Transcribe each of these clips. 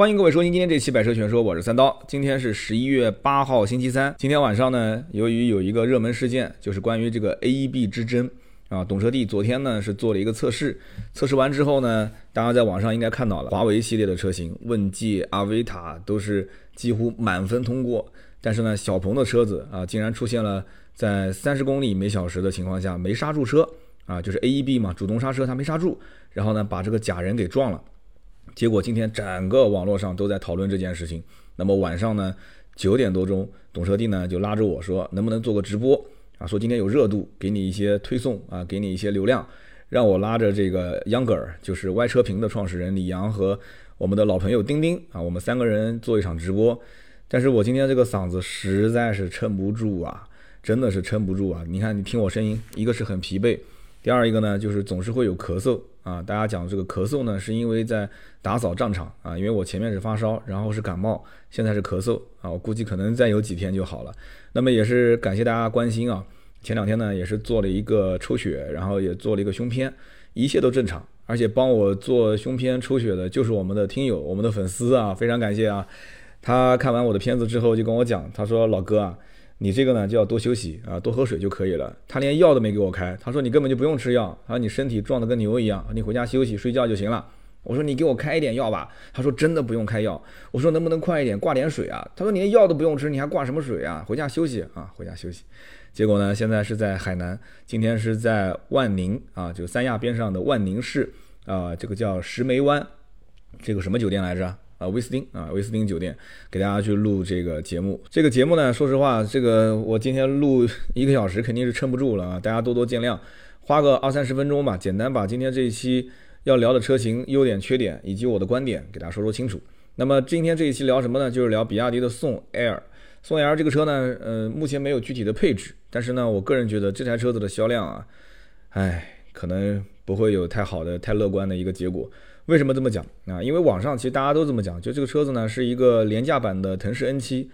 欢迎各位收听今天这期《百车全说》，我是三刀。今天是十一月八号，星期三。今天晚上呢，由于有一个热门事件，就是关于这个 AEB 之争啊。懂车帝昨天呢是做了一个测试，测试完之后呢，大家在网上应该看到了，华为系列的车型，问界、阿维塔都是几乎满分通过。但是呢，小鹏的车子啊，竟然出现了在三十公里每小时的情况下没刹住车啊，就是 AEB 嘛，主动刹车它没刹住，然后呢把这个假人给撞了。结果今天整个网络上都在讨论这件事情。那么晚上呢，九点多钟，懂车帝呢就拉着我说，能不能做个直播啊？说今天有热度，给你一些推送啊，给你一些流量，让我拉着这个秧歌儿，就是歪车评的创始人李阳和我们的老朋友丁丁啊，我们三个人做一场直播。但是我今天这个嗓子实在是撑不住啊，真的是撑不住啊！你看，你听我声音，一个是很疲惫，第二一个呢就是总是会有咳嗽。啊，大家讲这个咳嗽呢，是因为在打扫战场啊，因为我前面是发烧，然后是感冒，现在是咳嗽啊，我估计可能再有几天就好了。那么也是感谢大家关心啊，前两天呢也是做了一个抽血，然后也做了一个胸片，一切都正常，而且帮我做胸片抽血的就是我们的听友，我们的粉丝啊，非常感谢啊。他看完我的片子之后就跟我讲，他说老哥啊。你这个呢就要多休息啊，多喝水就可以了。他连药都没给我开，他说你根本就不用吃药，他说你身体壮得跟牛一样，你回家休息睡觉就行了。我说你给我开一点药吧，他说真的不用开药。我说能不能快一点挂点水啊？他说你连药都不用吃，你还挂什么水啊？回家休息啊，回家休息。结果呢，现在是在海南，今天是在万宁啊，就三亚边上的万宁市啊，这个叫石梅湾，这个什么酒店来着？啊，威斯汀啊，威斯汀酒店给大家去录这个节目。这个节目呢，说实话，这个我今天录 一个小时肯定是撑不住了啊，大家多多见谅，花个二三十分钟吧，简单把今天这一期要聊的车型优点、缺点以及我的观点给大家说说清楚。那么今天这一期聊什么呢？就是聊比亚迪的宋 Air。宋 Air 这个车呢，呃，目前没有具体的配置，但是呢，我个人觉得这台车子的销量啊，唉，可能不会有太好的、太乐观的一个结果。为什么这么讲啊？因为网上其实大家都这么讲，就这个车子呢是一个廉价版的腾势 N7，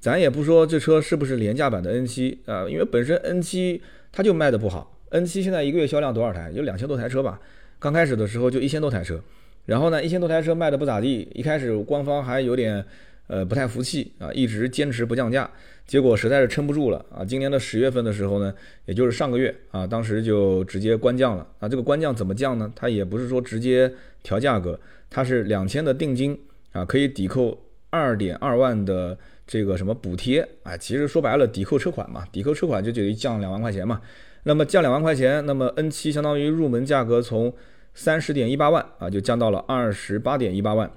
咱也不说这车是不是廉价版的 N7 啊，因为本身 N7 它就卖的不好，N7 现在一个月销量多少台？有两千多台车吧，刚开始的时候就一千多台车，然后呢一千多台车卖的不咋地，一开始官方还有点呃不太服气啊，一直坚持不降价。结果实在是撑不住了啊！今年的十月份的时候呢，也就是上个月啊，当时就直接关降了啊。这个关降怎么降呢？它也不是说直接调价格，它是两千的定金啊，可以抵扣二点二万的这个什么补贴啊。其实说白了，抵扣车款嘛，抵扣车款就等于降两万块钱嘛。那么降两万块钱，那么 N7 相当于入门价格从三十点一八万啊，就降到了二十八点一八万。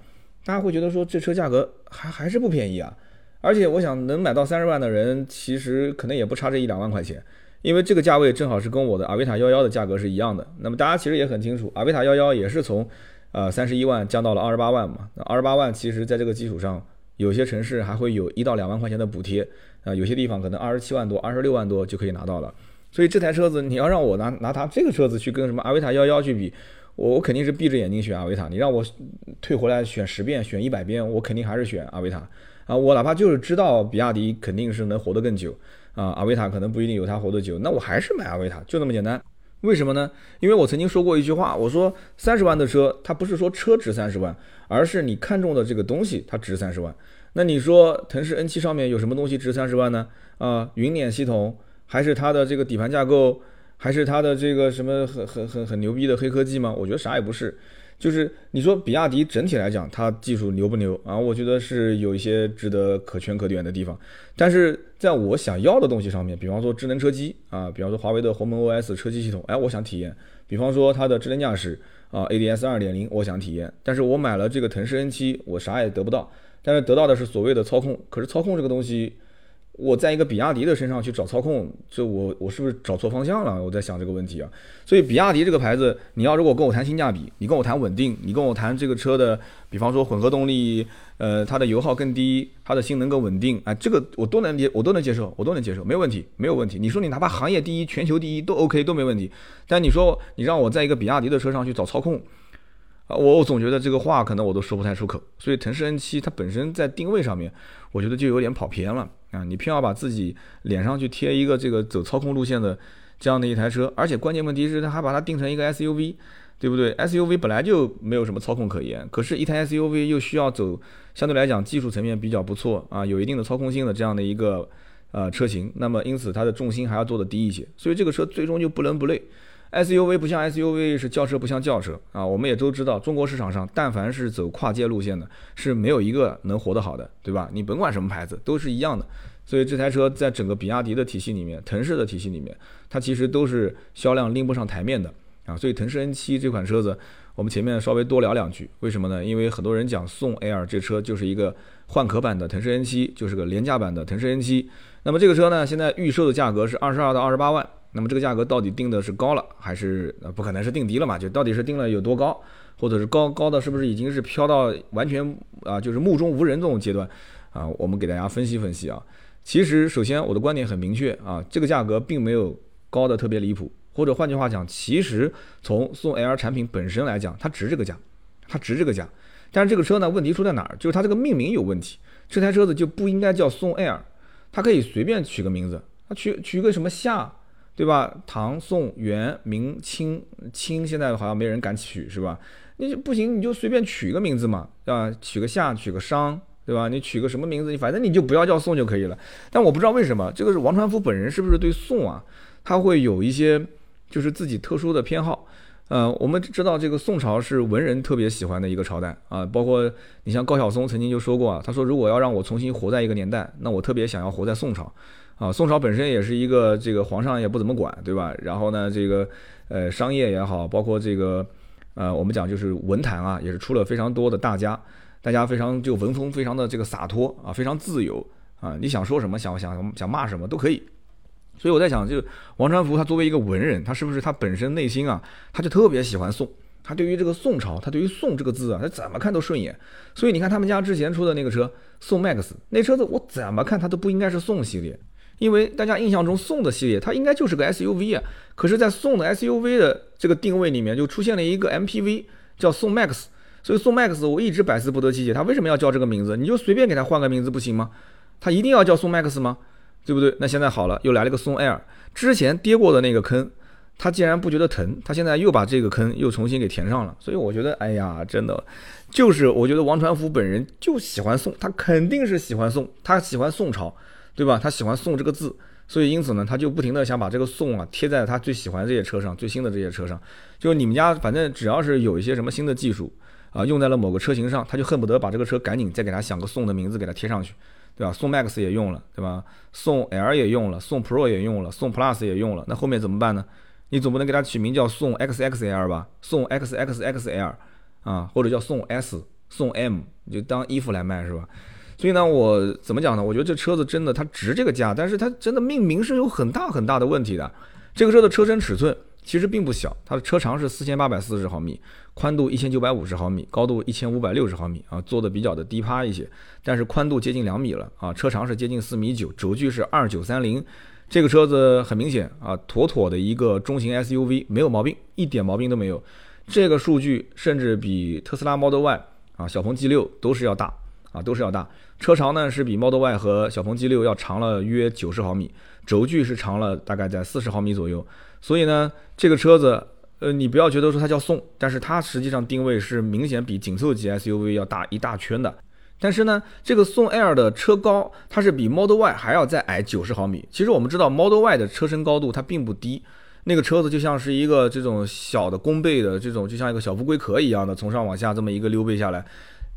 大家会觉得说这车价格还还是不便宜啊？而且我想能买到三十万的人，其实可能也不差这一两万块钱，因为这个价位正好是跟我的阿维塔幺幺的价格是一样的。那么大家其实也很清楚，阿维塔幺幺也是从，呃三十一万降到了二十八万嘛。那二十八万其实在这个基础上，有些城市还会有一到两万块钱的补贴，啊有些地方可能二十七万多、二十六万多就可以拿到了。所以这台车子你要让我拿拿它这个车子去跟什么阿维塔幺幺去比，我我肯定是闭着眼睛选阿维塔。你让我退回来选十遍、选一百遍，我肯定还是选阿维塔。啊，我哪怕就是知道比亚迪肯定是能活得更久，啊，阿维塔可能不一定有它活得久，那我还是买阿维塔，就那么简单。为什么呢？因为我曾经说过一句话，我说三十万的车，它不是说车值三十万，而是你看中的这个东西它值三十万。那你说腾势 N 七上面有什么东西值三十万呢？啊，云辇系统，还是它的这个底盘架构，还是它的这个什么很很很很牛逼的黑科技吗？我觉得啥也不是。就是你说比亚迪整体来讲，它技术牛不牛啊？我觉得是有一些值得可圈可点的地方。但是在我想要的东西上面，比方说智能车机啊，比方说华为的鸿蒙 OS 车机系统，哎，我想体验；比方说它的智能驾驶啊，ADS 二点零，我想体验。但是我买了这个腾势 N7，我啥也得不到，但是得到的是所谓的操控。可是操控这个东西。我在一个比亚迪的身上去找操控，这我我是不是找错方向了？我在想这个问题啊。所以比亚迪这个牌子，你要如果跟我谈性价比，你跟我谈稳定，你跟我谈这个车的，比方说混合动力，呃，它的油耗更低，它的性能更稳定，哎，这个我都能接，我都能接受，我都能接受，没有问题，没有问题。你说你哪怕行业第一、全球第一都 OK 都没问题。但你说你让我在一个比亚迪的车上去找操控。我我总觉得这个话可能我都说不太出口，所以腾势 N7 它本身在定位上面，我觉得就有点跑偏了啊！你偏要把自己脸上去贴一个这个走操控路线的这样的一台车，而且关键问题是它还把它定成一个 SUV，对不对？SUV 本来就没有什么操控可言，可是，一台 SUV 又需要走相对来讲技术层面比较不错啊，有一定的操控性的这样的一个呃车型，那么因此它的重心还要做的低一些，所以这个车最终就不伦不类。SUV 不像 SUV，是轿车不像轿车啊，我们也都知道，中国市场上但凡是走跨界路线的，是没有一个能活得好的，对吧？你甭管什么牌子，都是一样的。所以这台车在整个比亚迪的体系里面，腾势的体系里面，它其实都是销量拎不上台面的。啊，所以腾势 N7 这款车子，我们前面稍微多聊两句，为什么呢？因为很多人讲宋 Air 这车就是一个换壳版的腾势 N7，就是个廉价版的腾势 N7。那么这个车呢，现在预售的价格是二十二到二十八万。那么这个价格到底定的是高了，还是呃不可能是定低了嘛？就到底是定了有多高，或者是高高的是不是已经是飘到完全啊就是目中无人这种阶段啊？我们给大家分析分析啊。其实首先我的观点很明确啊，这个价格并没有高的特别离谱。或者换句话讲，其实从宋 L 产品本身来讲，它值这个价，它值这个价。但是这个车呢，问题出在哪儿？就是它这个命名有问题。这台车子就不应该叫宋 L，它可以随便取个名字，它取取个什么夏，对吧？唐、宋、元、明、清，清现在好像没人敢取，是吧？你不行，你就随便取个名字嘛，啊，取个夏，取个商，对吧？你取个什么名字，你反正你就不要叫宋就可以了。但我不知道为什么，这个是王传福本人是不是对宋啊，他会有一些。就是自己特殊的偏好，呃，我们知道这个宋朝是文人特别喜欢的一个朝代啊，包括你像高晓松曾经就说过啊，他说如果要让我重新活在一个年代，那我特别想要活在宋朝，啊，宋朝本身也是一个这个皇上也不怎么管，对吧？然后呢，这个呃商业也好，包括这个呃我们讲就是文坛啊，也是出了非常多的大家，大家非常就文风非常的这个洒脱啊，非常自由啊，你想说什么想想想骂什么都可以。所以我在想，就王传福他作为一个文人，他是不是他本身内心啊，他就特别喜欢宋，他对于这个宋朝，他对于宋这个字啊，他怎么看都顺眼。所以你看他们家之前出的那个车宋 MAX，那车子我怎么看它都不应该是宋系列，因为大家印象中宋的系列它应该就是个 SUV 啊，可是，在宋的 SUV 的这个定位里面就出现了一个 MPV 叫宋 MAX，所以宋 MAX 我一直百思不得其解，它为什么要叫这个名字？你就随便给它换个名字不行吗？它一定要叫宋 MAX 吗？对不对？那现在好了，又来了个宋 Air，之前跌过的那个坑，他竟然不觉得疼，他现在又把这个坑又重新给填上了。所以我觉得，哎呀，真的，就是我觉得王传福本人就喜欢宋，他肯定是喜欢宋，他喜欢宋朝，对吧？他喜欢宋这个字，所以因此呢，他就不停的想把这个宋啊贴在他最喜欢这些车上，最新的这些车上。就你们家反正只要是有一些什么新的技术啊，用在了某个车型上，他就恨不得把这个车赶紧再给他想个宋的名字给他贴上去。对吧？宋 MAX 也用了，对吧？宋 L 也用了，宋 Pro 也用了，宋 Plus 也用了。那后面怎么办呢？你总不能给它取名叫宋 XXL 吧？宋 XXXL 啊，或者叫宋 S、宋 M，就当衣服来卖是吧？所以呢，我怎么讲呢？我觉得这车子真的它值这个价，但是它真的命名是有很大很大的问题的。这个车的车身尺寸。其实并不小，它的车长是四千八百四十毫米，宽度一千九百五十毫米，高度一千五百六十毫米啊，做的比较的低趴一些，但是宽度接近两米了啊，车长是接近四米九，轴距是二九三零，这个车子很明显啊，妥妥的一个中型 SUV，没有毛病，一点毛病都没有，这个数据甚至比特斯拉 Model Y 啊、小鹏 G 六都是要大啊，都是要大，车长呢是比 Model Y 和小鹏 G 六要长了约九十毫米，轴距是长了大概在四十毫米左右。所以呢，这个车子，呃，你不要觉得说它叫宋，但是它实际上定位是明显比紧凑级 SUV 要大一大圈的。但是呢，这个宋 L 的车高它是比 Model Y 还要再矮九十毫米。其实我们知道 Model Y 的车身高度它并不低，那个车子就像是一个这种小的弓背的这种，就像一个小乌龟壳一样的，从上往下这么一个溜背下来，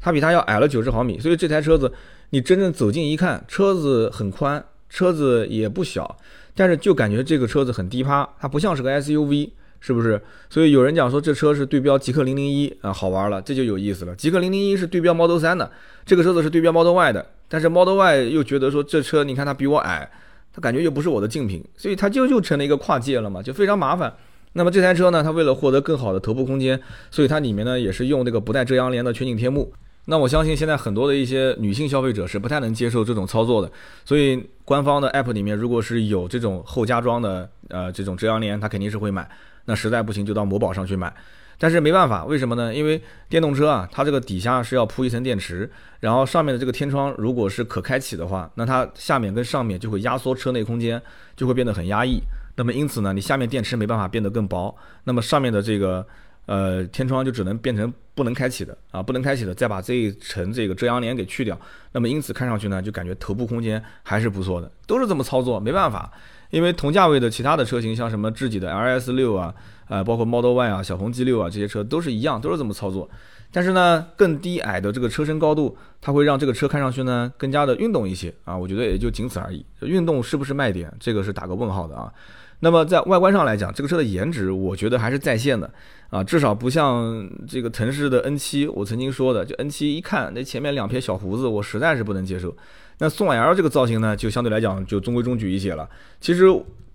它比它要矮了九十毫米。所以这台车子你真正走近一看，车子很宽，车子也不小。但是就感觉这个车子很低趴，它不像是个 SUV，是不是？所以有人讲说这车是对标极氪零零一啊，好玩了，这就有意思了。极氪零零一是对标 Model 3的，这个车子是对标 Model Y 的，但是 Model Y 又觉得说这车你看它比我矮，它感觉又不是我的竞品，所以它就又成了一个跨界了嘛，就非常麻烦。那么这台车呢，它为了获得更好的头部空间，所以它里面呢也是用这个不带遮阳帘的全景天幕。那我相信现在很多的一些女性消费者是不太能接受这种操作的，所以官方的 app 里面如果是有这种后加装的呃这种遮阳帘，他肯定是会买。那实在不行就到某宝上去买。但是没办法，为什么呢？因为电动车啊，它这个底下是要铺一层电池，然后上面的这个天窗如果是可开启的话，那它下面跟上面就会压缩车内空间，就会变得很压抑。那么因此呢，你下面电池没办法变得更薄，那么上面的这个。呃，天窗就只能变成不能开启的啊，不能开启的，再把这一层这个遮阳帘给去掉。那么因此看上去呢，就感觉头部空间还是不错的，都是这么操作，没办法，因为同价位的其他的车型，像什么智己的 LS 六啊，呃，包括 Model Y 啊、小鹏 G 六啊这些车都是一样，都是这么操作。但是呢，更低矮的这个车身高度，它会让这个车看上去呢更加的运动一些啊，我觉得也就仅此而已。运动是不是卖点，这个是打个问号的啊。那么在外观上来讲，这个车的颜值我觉得还是在线的啊，至少不像这个腾势的 N7，我曾经说的，就 N7 一看那前面两撇小胡子，我实在是不能接受。那宋 L 这个造型呢，就相对来讲就中规中矩一些了。其实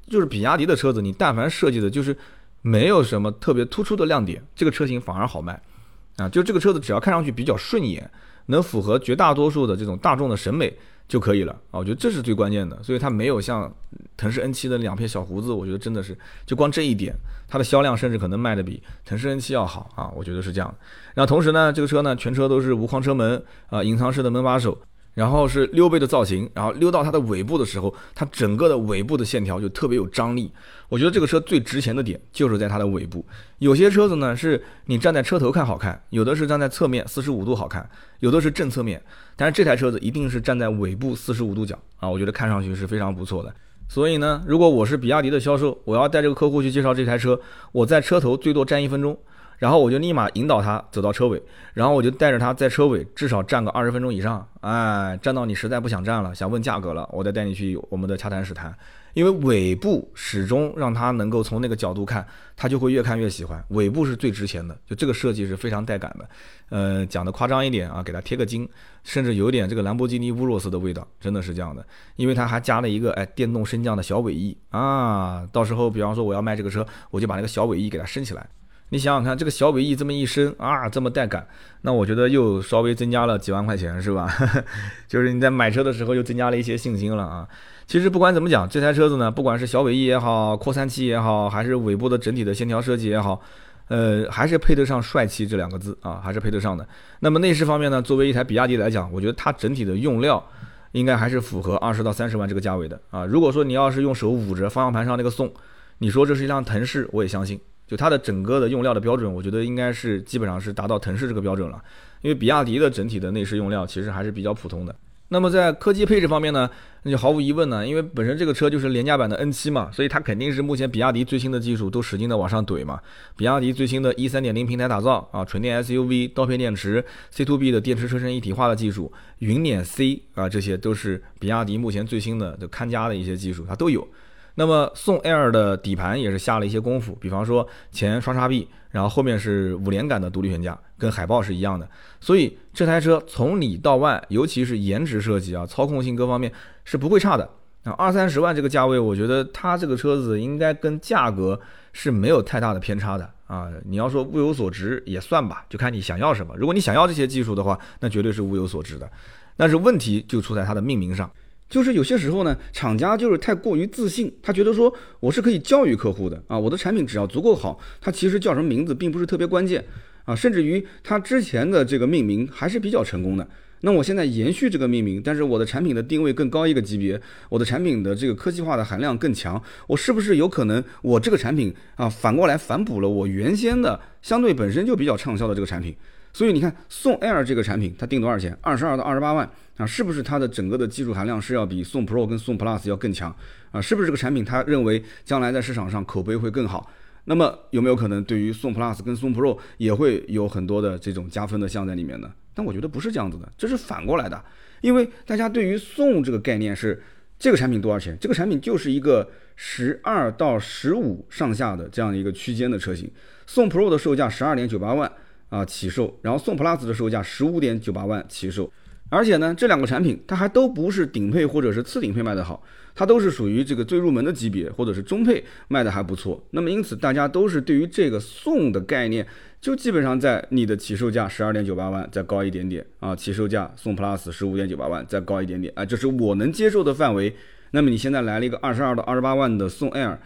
就是比亚迪的车子，你但凡设计的就是没有什么特别突出的亮点，这个车型反而好卖。啊，就这个车子只要看上去比较顺眼，能符合绝大多数的这种大众的审美就可以了啊！我觉得这是最关键的，所以它没有像腾势 N7 的两片小胡子，我觉得真的是就光这一点，它的销量甚至可能卖的比腾势 N7 要好啊！我觉得是这样。然后同时呢，这个车呢全车都是无框车门啊，隐藏式的门把手。然后是溜背的造型，然后溜到它的尾部的时候，它整个的尾部的线条就特别有张力。我觉得这个车最值钱的点就是在它的尾部。有些车子呢是你站在车头看好看，有的是站在侧面四十五度好看，有的是正侧面，但是这台车子一定是站在尾部四十五度角啊，我觉得看上去是非常不错的。所以呢，如果我是比亚迪的销售，我要带这个客户去介绍这台车，我在车头最多站一分钟。然后我就立马引导他走到车尾，然后我就带着他在车尾至少站个二十分钟以上，哎，站到你实在不想站了，想问价格了，我再带你去我们的洽谈室谈。因为尾部始终让他能够从那个角度看，他就会越看越喜欢。尾部是最值钱的，就这个设计是非常带感的。呃，讲的夸张一点啊，给他贴个金，甚至有点这个兰博基尼乌洛斯的味道，真的是这样的。因为他还加了一个哎电动升降的小尾翼啊，到时候比方说我要卖这个车，我就把那个小尾翼给它升起来。你想想看，这个小尾翼这么一升啊，这么带感，那我觉得又稍微增加了几万块钱，是吧？就是你在买车的时候又增加了一些信心了啊。其实不管怎么讲，这台车子呢，不管是小尾翼也好，扩散器也好，还是尾部的整体的线条设计也好，呃，还是配得上帅气这两个字啊，还是配得上的。那么内饰方面呢，作为一台比亚迪来讲，我觉得它整体的用料应该还是符合二十到三十万这个价位的啊。如果说你要是用手捂着方向盘上那个送，你说这是一辆腾势，我也相信。就它的整个的用料的标准，我觉得应该是基本上是达到腾势这个标准了。因为比亚迪的整体的内饰用料其实还是比较普通的。那么在科技配置方面呢，那就毫无疑问呢，因为本身这个车就是廉价版的 N7 嘛，所以它肯定是目前比亚迪最新的技术都使劲的往上怼嘛。比亚迪最新的 E 3.0平台打造啊，纯电 SUV、刀片电池、C2B 的电池车身一体化的技术、云辇 C 啊，这些都是比亚迪目前最新的就看家的一些技术，它都有。那么宋 Air 的底盘也是下了一些功夫，比方说前双叉臂，然后后面是五连杆的独立悬架，跟海豹是一样的。所以这台车从里到外，尤其是颜值设计啊、操控性各方面是不会差的。啊，二三十万这个价位，我觉得它这个车子应该跟价格是没有太大的偏差的啊。你要说物有所值也算吧，就看你想要什么。如果你想要这些技术的话，那绝对是物有所值的。但是问题就出在它的命名上。就是有些时候呢，厂家就是太过于自信，他觉得说我是可以教育客户的啊，我的产品只要足够好，它其实叫什么名字并不是特别关键啊，甚至于它之前的这个命名还是比较成功的。那我现在延续这个命名，但是我的产品的定位更高一个级别，我的产品的这个科技化的含量更强，我是不是有可能我这个产品啊反过来反哺了我原先的相对本身就比较畅销的这个产品？所以你看宋 Air 这个产品，它定多少钱？二十二到二十八万啊，是不是它的整个的技术含量是要比宋 Pro 跟宋 Plus 要更强啊？是不是这个产品它认为将来在市场上口碑会更好？那么有没有可能对于宋 Plus 跟宋 Pro 也会有很多的这种加分的项在里面呢？但我觉得不是这样子的，这是反过来的，因为大家对于送这个概念是这个产品多少钱？这个产品就是一个十二到十五上下的这样一个区间的车型，宋 Pro 的售价十二点九八万。啊，起售，然后宋 Plus 的售价十五点九八万起售，而且呢，这两个产品它还都不是顶配或者是次顶配卖的好，它都是属于这个最入门的级别或者是中配卖的还不错。那么因此大家都是对于这个宋的概念，就基本上在你的起售价十二点九八万再高一点点啊，起售价宋 Plus 十五点九八万再高一点点啊，这是我能接受的范围。那么你现在来了一个二十二到二十八万的宋 Air，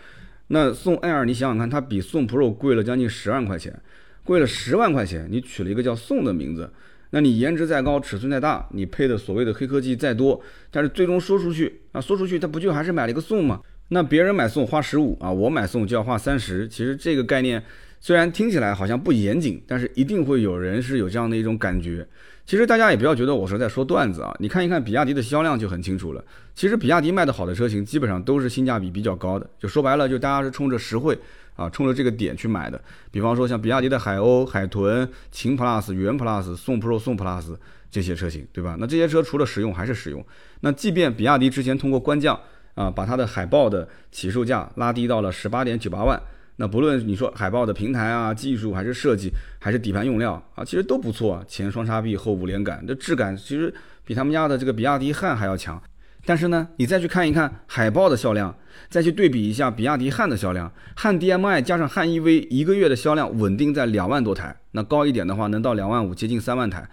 那宋 Air 你想想看，它比宋 Pro 贵了将近十万块钱。贵了十万块钱，你取了一个叫宋的名字，那你颜值再高，尺寸再大，你配的所谓的黑科技再多，但是最终说出去啊，说出去他不就还是买了一个宋吗？那别人买宋花十五啊，我买宋就要花三十，其实这个概念虽然听起来好像不严谨，但是一定会有人是有这样的一种感觉。其实大家也不要觉得我是在说段子啊，你看一看比亚迪的销量就很清楚了。其实比亚迪卖的好的车型，基本上都是性价比比较高的。就说白了，就大家是冲着实惠啊，冲着这个点去买的。比方说像比亚迪的海鸥、海豚、秦 PLUS、元 PLUS、宋 PRO、宋 PLUS 这些车型，对吧？那这些车除了实用还是实用。那即便比亚迪之前通过官降啊，把它的海豹的起售价拉低到了十八点九八万。那不论你说海豹的平台啊、技术还是设计，还是底盘用料啊，其实都不错。前双叉臂，后五连杆，这质感其实比他们家的这个比亚迪汉还要强。但是呢，你再去看一看海豹的销量，再去对比一下比亚迪汉的销量，汉 DM-i 加上汉 EV 一个月的销量稳定在两万多台，那高一点的话能到两万五，接近三万台。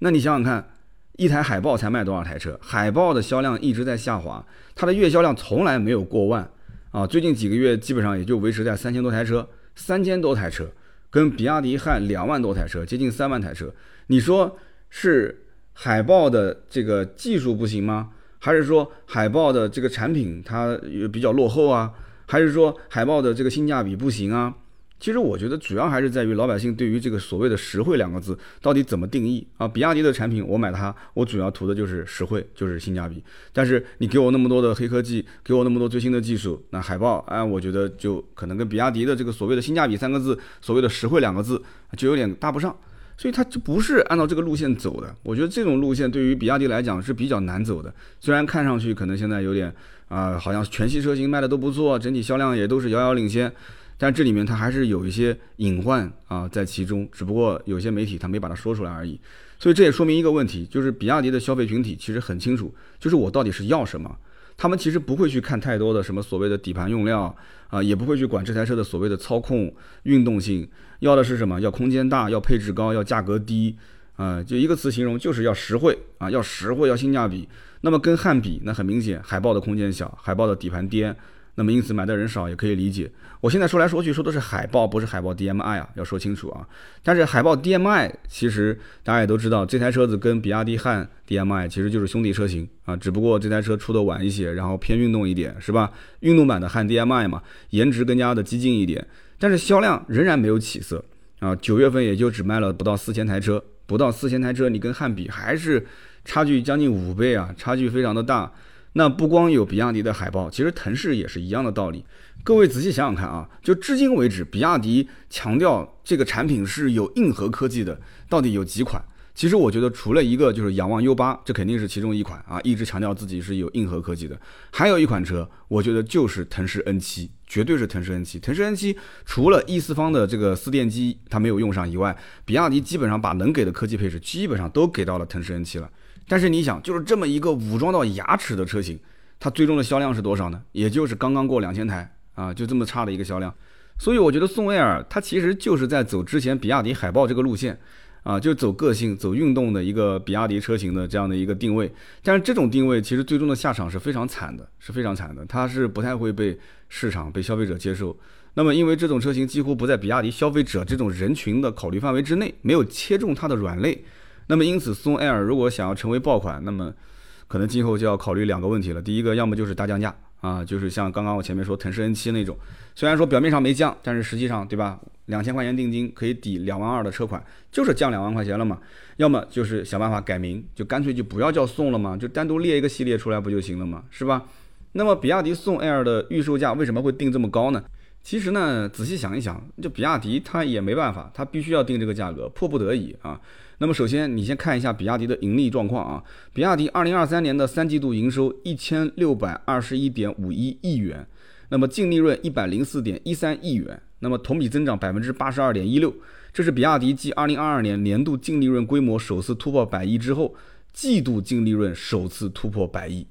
那你想想看，一台海豹才卖多少台车？海豹的销量一直在下滑，它的月销量从来没有过万。啊，最近几个月基本上也就维持在三千多台车，三千多台车，跟比亚迪汉两万多台车，接近三万台车，你说是海豹的这个技术不行吗？还是说海豹的这个产品它比较落后啊？还是说海豹的这个性价比不行啊？其实我觉得主要还是在于老百姓对于这个所谓的实惠两个字到底怎么定义啊？比亚迪的产品我买它，我主要图的就是实惠，就是性价比。但是你给我那么多的黑科技，给我那么多最新的技术，那海豹哎，我觉得就可能跟比亚迪的这个所谓的性价比三个字，所谓的实惠两个字就有点搭不上，所以它就不是按照这个路线走的。我觉得这种路线对于比亚迪来讲是比较难走的。虽然看上去可能现在有点啊，好像全系车型卖的都不错，整体销量也都是遥遥领先。但这里面它还是有一些隐患啊在其中，只不过有些媒体他没把它说出来而已。所以这也说明一个问题，就是比亚迪的消费群体其实很清楚，就是我到底是要什么。他们其实不会去看太多的什么所谓的底盘用料啊，也不会去管这台车的所谓的操控运动性，要的是什么？要空间大，要配置高，要价格低啊，就一个词形容，就是要实惠啊，要实惠，要性价比。那么跟汉比，那很明显，海豹的空间小，海豹的底盘颠。那么因此买的人少也可以理解。我现在说来说去说的是海豹，不是海豹 DM-i 啊，要说清楚啊。但是海豹 DM-i 其实大家也都知道，这台车子跟比亚迪汉 DM-i 其实就是兄弟车型啊，只不过这台车出的晚一些，然后偏运动一点，是吧？运动版的汉 DM-i 嘛，颜值更加的激进一点，但是销量仍然没有起色啊。九月份也就只卖了不到四千台车，不到四千台车，你跟汉比还是差距将近五倍啊，差距非常的大。那不光有比亚迪的海豹，其实腾势也是一样的道理。各位仔细想想看啊，就至今为止，比亚迪强调这个产品是有硬核科技的，到底有几款？其实我觉得除了一个就是仰望 U 八，这肯定是其中一款啊，一直强调自己是有硬核科技的。还有一款车，我觉得就是腾势 N 七，绝对是腾势 N 七。腾势 N 七除了 E 四方的这个四电机它没有用上以外，比亚迪基本上把能给的科技配置基本上都给到了腾势 N 七了。但是你想，就是这么一个武装到牙齿的车型，它最终的销量是多少呢？也就是刚刚过两千台啊，就这么差的一个销量。所以我觉得宋 A 尔它其实就是在走之前比亚迪海豹这个路线啊，就走个性、走运动的一个比亚迪车型的这样的一个定位。但是这种定位其实最终的下场是非常惨的，是非常惨的，它是不太会被市场、被消费者接受。那么因为这种车型几乎不在比亚迪消费者这种人群的考虑范围之内，没有切中它的软肋。那么因此，宋 Air 如果想要成为爆款，那么可能今后就要考虑两个问题了。第一个，要么就是大降价啊，就是像刚刚我前面说腾势 N7 那种，虽然说表面上没降，但是实际上，对吧？两千块钱定金可以抵两万二的车款，就是降两万块钱了嘛。要么就是想办法改名，就干脆就不要叫宋了嘛，就单独列一个系列出来不就行了嘛，是吧？那么比亚迪宋 Air 的预售价为什么会定这么高呢？其实呢，仔细想一想，就比亚迪它也没办法，它必须要定这个价格，迫不得已啊。那么首先，你先看一下比亚迪的盈利状况啊。比亚迪二零二三年的三季度营收一千六百二十一点五一亿元，那么净利润一百零四点一三亿元，那么同比增长百分之八十二点一六。这是比亚迪继二零二二年年度净利润规模首次突破百亿之后，季度净利润首次突破百亿。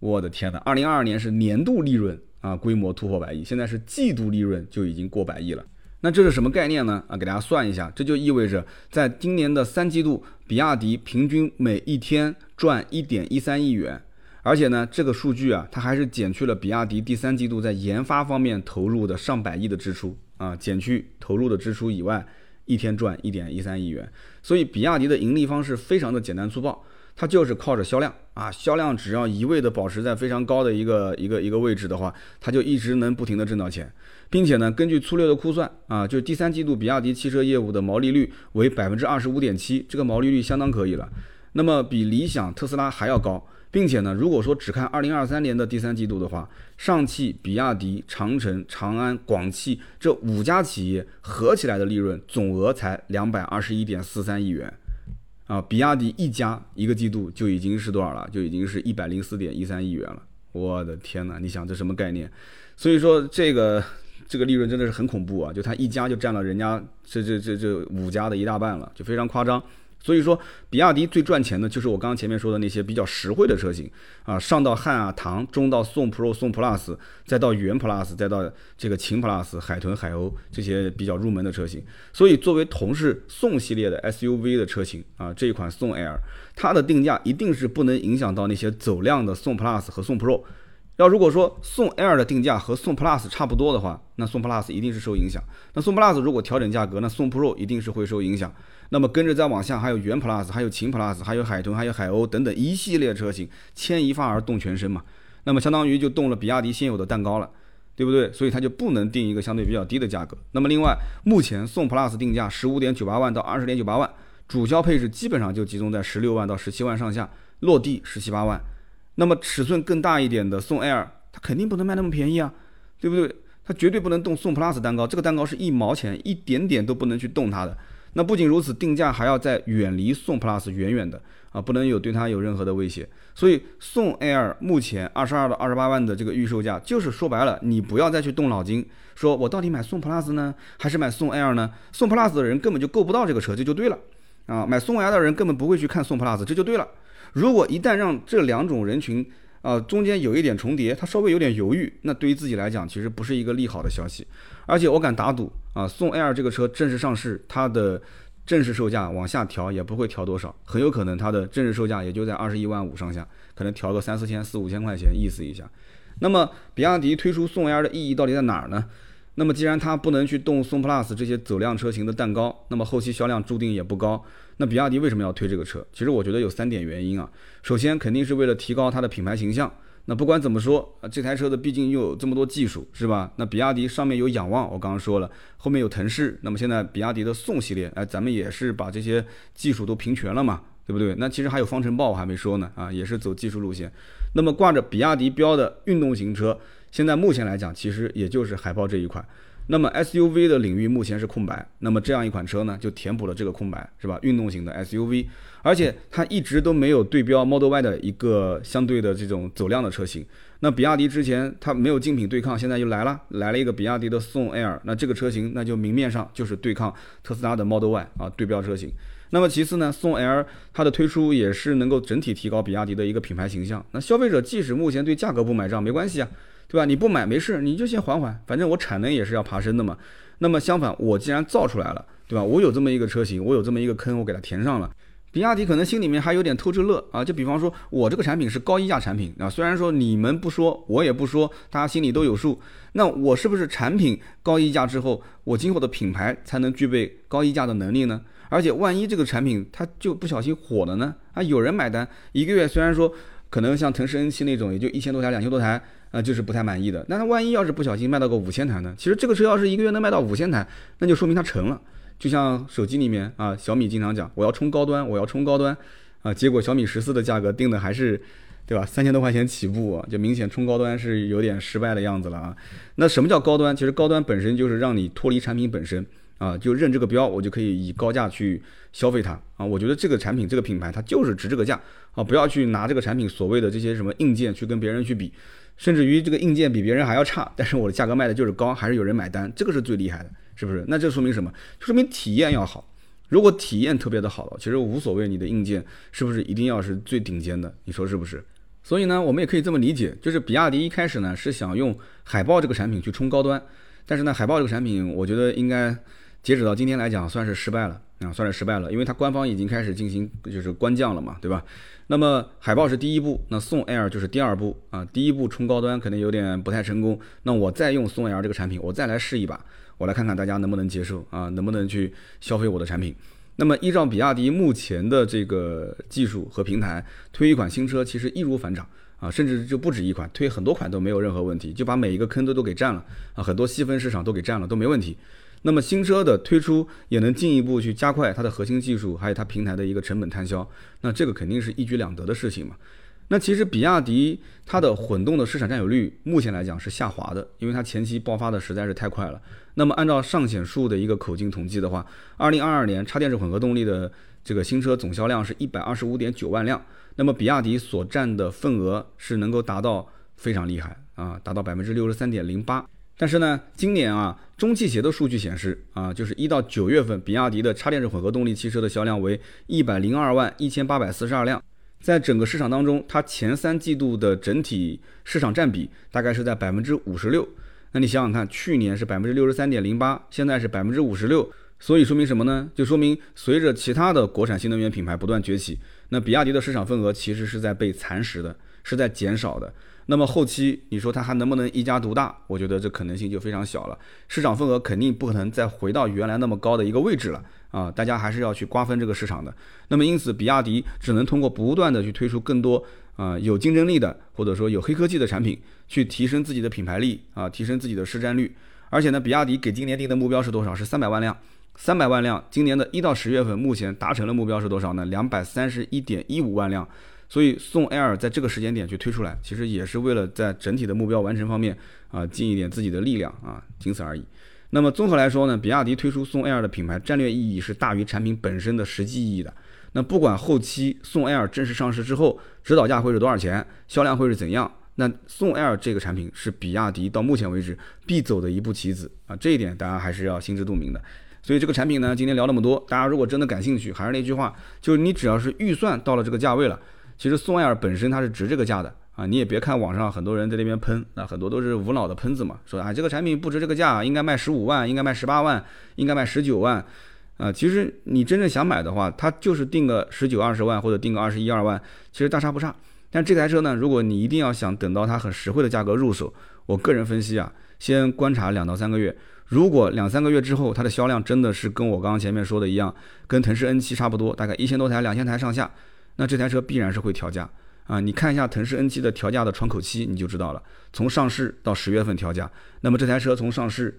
我的天呐，二零二二年是年度利润啊规模突破百亿，现在是季度利润就已经过百亿了。那这是什么概念呢？啊，给大家算一下，这就意味着在今年的三季度，比亚迪平均每一天赚一点一三亿元，而且呢，这个数据啊，它还是减去了比亚迪第三季度在研发方面投入的上百亿的支出啊，减去投入的支出以外，一天赚一点一三亿元。所以，比亚迪的盈利方式非常的简单粗暴，它就是靠着销量啊，销量只要一味的保持在非常高的一个一个一个位置的话，它就一直能不停的挣到钱，并且呢，根据粗略的估算啊，就第三季度比亚迪汽车业务的毛利率为百分之二十五点七，这个毛利率相当可以了，那么比理想、特斯拉还要高。并且呢，如果说只看二零二三年的第三季度的话，上汽、比亚迪、长城、长安、广汽这五家企业合起来的利润总额才两百二十一点四三亿元，啊，比亚迪一家一个季度就已经是多少了？就已经是一百零四点一三亿元了。我的天哪，你想这什么概念？所以说这个这个利润真的是很恐怖啊！就它一家就占了人家这这这这五家的一大半了，就非常夸张。所以说，比亚迪最赚钱的就是我刚刚前面说的那些比较实惠的车型啊，上到汉啊、唐，中到宋 Pro、宋 Plus，再到元 Plus，再到这个秦 Plus、海豚、海鸥这些比较入门的车型。所以，作为同是宋系列的 SUV 的车型啊，这一款宋 Air，它的定价一定是不能影响到那些走量的宋 Plus 和宋 Pro。要如果说宋 Air 的定价和宋 Plus 差不多的话，那宋 Plus 一定是受影响。那宋 Plus 如果调整价格，那宋 Pro 一定是会受影响。那么跟着再往下，还有元 Plus，还有秦 Plus，还有海豚，还有海鸥等等一系列车型，牵一发而动全身嘛。那么相当于就动了比亚迪现有的蛋糕了，对不对？所以它就不能定一个相对比较低的价格。那么另外，目前宋 Plus 定价十五点九八万到二十点九八万，主销配置基本上就集中在十六万到十七万上下，落地十七八万。那么尺寸更大一点的宋 Air，它肯定不能卖那么便宜啊，对不对？它绝对不能动宋 Plus 蛋糕，这个蛋糕是一毛钱一点点都不能去动它的。那不仅如此，定价还要在远离宋 Plus 远远的啊，不能有对它有任何的威胁。所以宋 Air 目前二十二到二十八万的这个预售价，就是说白了，你不要再去动脑筋，说我到底买宋 Plus 呢，还是买宋 Air 呢？宋 Plus 的人根本就够不到这个车，这就对了啊。买宋 Air 的人根本不会去看宋 Plus，这就对了。如果一旦让这两种人群啊中间有一点重叠，他稍微有点犹豫，那对于自己来讲，其实不是一个利好的消息。而且我敢打赌啊，宋 Air 这个车正式上市，它的正式售价往下调也不会调多少，很有可能它的正式售价也就在二十一万五上下，可能调个三四千、四五千块钱，意思一下。那么比亚迪推出宋 Air 的意义到底在哪儿呢？那么既然它不能去动宋 Plus 这些走量车型的蛋糕，那么后期销量注定也不高。那比亚迪为什么要推这个车？其实我觉得有三点原因啊。首先肯定是为了提高它的品牌形象。那不管怎么说啊，这台车的毕竟又有这么多技术，是吧？那比亚迪上面有仰望，我刚刚说了，后面有腾势，那么现在比亚迪的宋系列，哎，咱们也是把这些技术都平全了嘛，对不对？那其实还有方程豹，我还没说呢，啊，也是走技术路线。那么挂着比亚迪标的运动型车，现在目前来讲，其实也就是海豹这一款。那么 SUV 的领域目前是空白，那么这样一款车呢，就填补了这个空白，是吧？运动型的 SUV，而且它一直都没有对标 Model Y 的一个相对的这种走量的车型。那比亚迪之前它没有竞品对抗，现在又来了，来了一个比亚迪的宋 Air，那这个车型那就明面上就是对抗特斯拉的 Model Y 啊，对标车型。那么其次呢，宋 L 它的推出也是能够整体提高比亚迪的一个品牌形象。那消费者即使目前对价格不买账，没关系啊。对吧？你不买没事，你就先缓缓，反正我产能也是要爬升的嘛。那么相反，我既然造出来了，对吧？我有这么一个车型，我有这么一个坑，我给它填上了。比亚迪可能心里面还有点偷着乐啊。就比方说，我这个产品是高溢价产品啊，虽然说你们不说，我也不说，大家心里都有数。那我是不是产品高溢价之后，我今后的品牌才能具备高溢价的能力呢？而且万一这个产品它就不小心火了呢？啊，有人买单，一个月虽然说可能像腾势 N 七那种，也就一千多台、两千多台。啊就是不太满意的。那他万一要是不小心卖到个五千台呢？其实这个车要是一个月能卖到五千台，那就说明它成了。就像手机里面啊，小米经常讲我要冲高端，我要冲高端啊，结果小米十四的价格定的还是，对吧？三千多块钱起步，就明显冲高端是有点失败的样子了啊。那什么叫高端？其实高端本身就是让你脱离产品本身啊，就认这个标，我就可以以高价去消费它啊。我觉得这个产品这个品牌它就是值这个价啊，不要去拿这个产品所谓的这些什么硬件去跟别人去比。甚至于这个硬件比别人还要差，但是我的价格卖的就是高，还是有人买单，这个是最厉害的，是不是？那这说明什么？就说明体验要好。如果体验特别的好了，其实无所谓你的硬件是不是一定要是最顶尖的，你说是不是？所以呢，我们也可以这么理解，就是比亚迪一开始呢是想用海豹这个产品去冲高端，但是呢，海豹这个产品，我觉得应该截止到今天来讲算是失败了啊，算是失败了，因为它官方已经开始进行就是官降了嘛，对吧？那么海豹是第一步，那宋 Air 就是第二步啊。第一步冲高端可能有点不太成功，那我再用宋 Air 这个产品，我再来试一把，我来看看大家能不能接受啊，能不能去消费我的产品。那么依照比亚迪目前的这个技术和平台，推一款新车其实易如反掌啊，甚至就不止一款，推很多款都没有任何问题，就把每一个坑都都给占了啊，很多细分市场都给占了都没问题。那么新车的推出也能进一步去加快它的核心技术，还有它平台的一个成本摊销，那这个肯定是一举两得的事情嘛。那其实比亚迪它的混动的市场占有率目前来讲是下滑的，因为它前期爆发的实在是太快了。那么按照上显数的一个口径统计的话，二零二二年插电式混合动力的这个新车总销量是一百二十五点九万辆，那么比亚迪所占的份额是能够达到非常厉害啊，达到百分之六十三点零八。但是呢，今年啊，中汽协的数据显示啊，就是一到九月份，比亚迪的插电式混合动力汽车的销量为一百零二万一千八百四十二辆。在整个市场当中，它前三季度的整体市场占比大概是在百分之五十六。那你想想看，去年是百分之六十三点零八，现在是百分之五十六，所以说明什么呢？就说明随着其他的国产新能源品牌不断崛起，那比亚迪的市场份额其实是在被蚕食的，是在减少的。那么后期你说它还能不能一家独大？我觉得这可能性就非常小了，市场份额肯定不可能再回到原来那么高的一个位置了。啊，大家还是要去瓜分这个市场的。那么因此，比亚迪只能通过不断的去推出更多啊有竞争力的，或者说有黑科技的产品，去提升自己的品牌力啊，提升自己的市占率。而且呢，比亚迪给今年定的目标是多少？是三百万辆。三百万辆，今年的一到十月份，目前达成了目标是多少呢？两百三十一点一五万辆。所以宋 Air 在这个时间点去推出来，其实也是为了在整体的目标完成方面啊，尽一点自己的力量啊，仅此而已。那么综合来说呢，比亚迪推出宋 Air 的品牌战略意义是大于产品本身的实际意义的。那不管后期宋 Air 正式上市之后，指导价会是多少钱，销量会是怎样，那宋 Air 这个产品是比亚迪到目前为止必走的一步棋子啊，这一点大家还是要心知肚明的。所以这个产品呢，今天聊那么多，大家如果真的感兴趣，还是那句话，就是你只要是预算到了这个价位了，其实宋 Air 本身它是值这个价的。啊，你也别看网上很多人在那边喷，那很多都是无脑的喷子嘛，说啊这个产品不值这个价，应该卖十五万，应该卖十八万，应该卖十九万，啊，其实你真正想买的话，它就是定个十九二十万或者定个二十一二万，其实大差不差。但这台车呢，如果你一定要想等到它很实惠的价格入手，我个人分析啊，先观察两到三个月，如果两三个月之后它的销量真的是跟我刚刚前面说的一样，跟腾势 N7 差不多，大概一千多台、两千台上下，那这台车必然是会调价。啊，你看一下腾势 N7 的调价的窗口期，你就知道了。从上市到十月份调价，那么这台车从上市，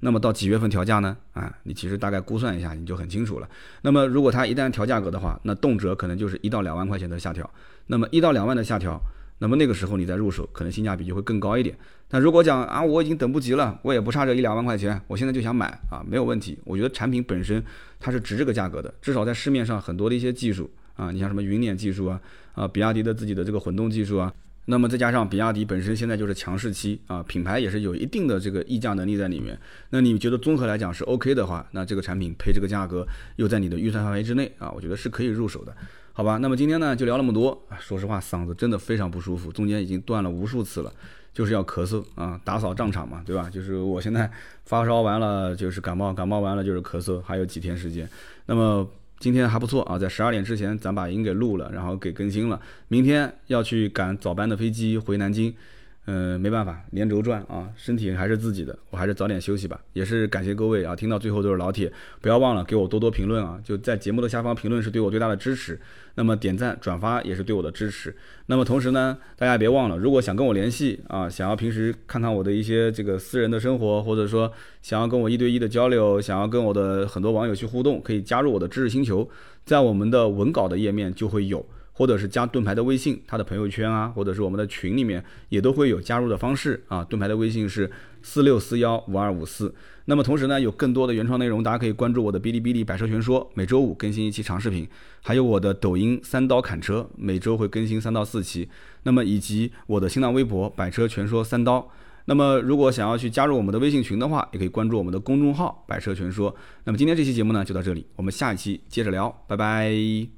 那么到几月份调价呢？啊，你其实大概估算一下，你就很清楚了。那么如果它一旦调价格的话，那动辄可能就是一到两万块钱的下调。那么一到两万的下调，那么那个时候你再入手，可能性价比就会更高一点。但如果讲啊，我已经等不及了，我也不差这一两万块钱，我现在就想买啊，没有问题。我觉得产品本身它是值这个价格的，至少在市面上很多的一些技术。啊，你像什么云辇技术啊，啊，比亚迪的自己的这个混动技术啊，那么再加上比亚迪本身现在就是强势期啊，品牌也是有一定的这个溢价能力在里面。那你觉得综合来讲是 OK 的话，那这个产品配这个价格又在你的预算范围之内啊，我觉得是可以入手的，好吧？那么今天呢就聊那么多，说实话嗓子真的非常不舒服，中间已经断了无数次了，就是要咳嗽啊，打扫战场嘛，对吧？就是我现在发烧完了就是感冒，感冒完了就是咳嗽，还有几天时间，那么。今天还不错啊，在十二点之前咱把音给录了，然后给更新了。明天要去赶早班的飞机回南京。嗯，没办法，连轴转啊，身体还是自己的，我还是早点休息吧。也是感谢各位啊，听到最后都是老铁，不要忘了给我多多评论啊，就在节目的下方评论是对我最大的支持。那么点赞转发也是对我的支持。那么同时呢，大家别忘了，如果想跟我联系啊，想要平时看看我的一些这个私人的生活，或者说想要跟我一对一的交流，想要跟我的很多网友去互动，可以加入我的知识星球，在我们的文稿的页面就会有。或者是加盾牌的微信，他的朋友圈啊，或者是我们的群里面也都会有加入的方式啊。盾牌的微信是四六四幺五二五四。那么同时呢，有更多的原创内容，大家可以关注我的哔哩哔哩百车全说，每周五更新一期长视频，还有我的抖音三刀砍车，每周会更新三到四期。那么以及我的新浪微博百车全说三刀。那么如果想要去加入我们的微信群的话，也可以关注我们的公众号百车全说。那么今天这期节目呢就到这里，我们下一期接着聊，拜拜。